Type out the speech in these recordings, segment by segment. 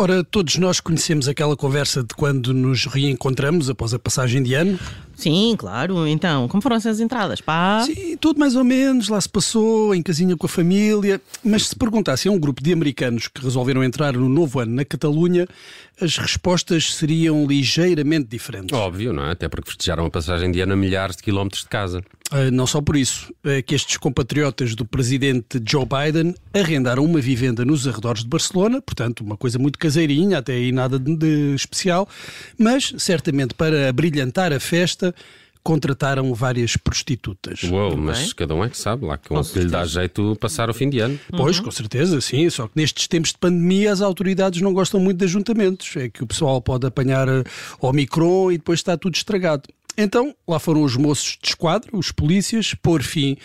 Ora, todos nós conhecemos aquela conversa de quando nos reencontramos após a passagem de ano. Sim, claro. Então, como foram essas entradas? Pá? Sim, tudo mais ou menos, lá se passou, em casinha com a família. Mas se perguntasse a um grupo de americanos que resolveram entrar no novo ano na Catalunha, as respostas seriam ligeiramente diferentes. Óbvio, não é? Até porque festejaram a passagem de ano a milhares de quilómetros de casa. Uh, não só por isso, é que estes compatriotas do presidente Joe Biden arrendaram uma vivenda nos arredores de Barcelona, portanto, uma coisa muito caseirinha, até aí nada de, especial, mas certamente para brilhantar a festa contrataram várias prostitutas. Uou, mas cada um é que sabe, lá com que lhe dá jeito passar o fim de ano. Pois, uhum. com certeza, sim. Só que nestes tempos de pandemia as autoridades não gostam muito de ajuntamentos. É que o pessoal pode apanhar eh, Omicron e depois está tudo estragado. Então, lá foram os moços de esquadro, os polícias, pôr fim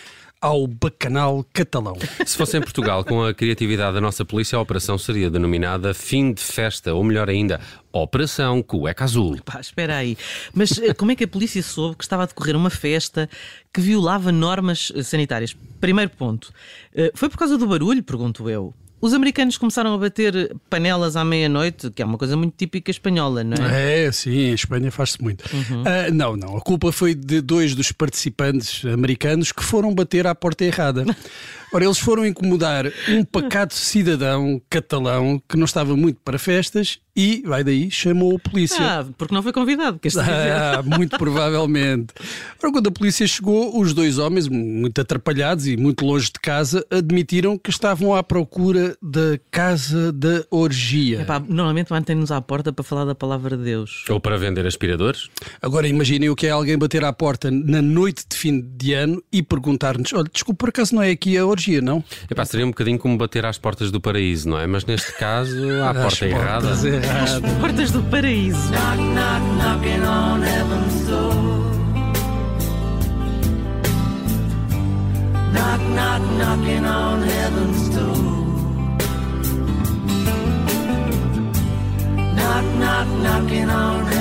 ao bacanal catalão. Se fosse em Portugal, com a criatividade da nossa polícia, a operação seria denominada Fim de Festa, ou melhor ainda, Operação Cueca Azul. Pá, espera aí. Mas eh, como é que a polícia soube que estava a decorrer uma festa que violava normas eh, sanitárias? Primeiro ponto. Eh, foi por causa do barulho, pergunto eu. Os americanos começaram a bater panelas à meia-noite, que é uma coisa muito típica espanhola, não é? É, sim, em Espanha faz-se muito. Uhum. Uh, não, não. A culpa foi de dois dos participantes americanos que foram bater à porta errada. Ora, eles foram incomodar um pacato cidadão catalão que não estava muito para festas e, vai daí, chamou a polícia. Ah, porque não foi convidado, que ah, Muito provavelmente. Ora, quando a polícia chegou, os dois homens, muito atrapalhados e muito longe de casa, admitiram que estavam à procura da casa da orgia. Epá, normalmente mantém-nos à porta para falar da palavra de Deus. Ou para vender aspiradores. Agora imaginem o que é alguém bater à porta na noite de fim de ano e perguntar-nos: olha, desculpa, por acaso não é aqui a orgia, não? Epá, seria um bocadinho como bater às portas do paraíso, não é? Mas neste caso, à porta errada. As portas do paraíso. Knock, knock, knocking on heaven's door. Knock, knock, knocking on heaven's door. Knock, knock, knocking on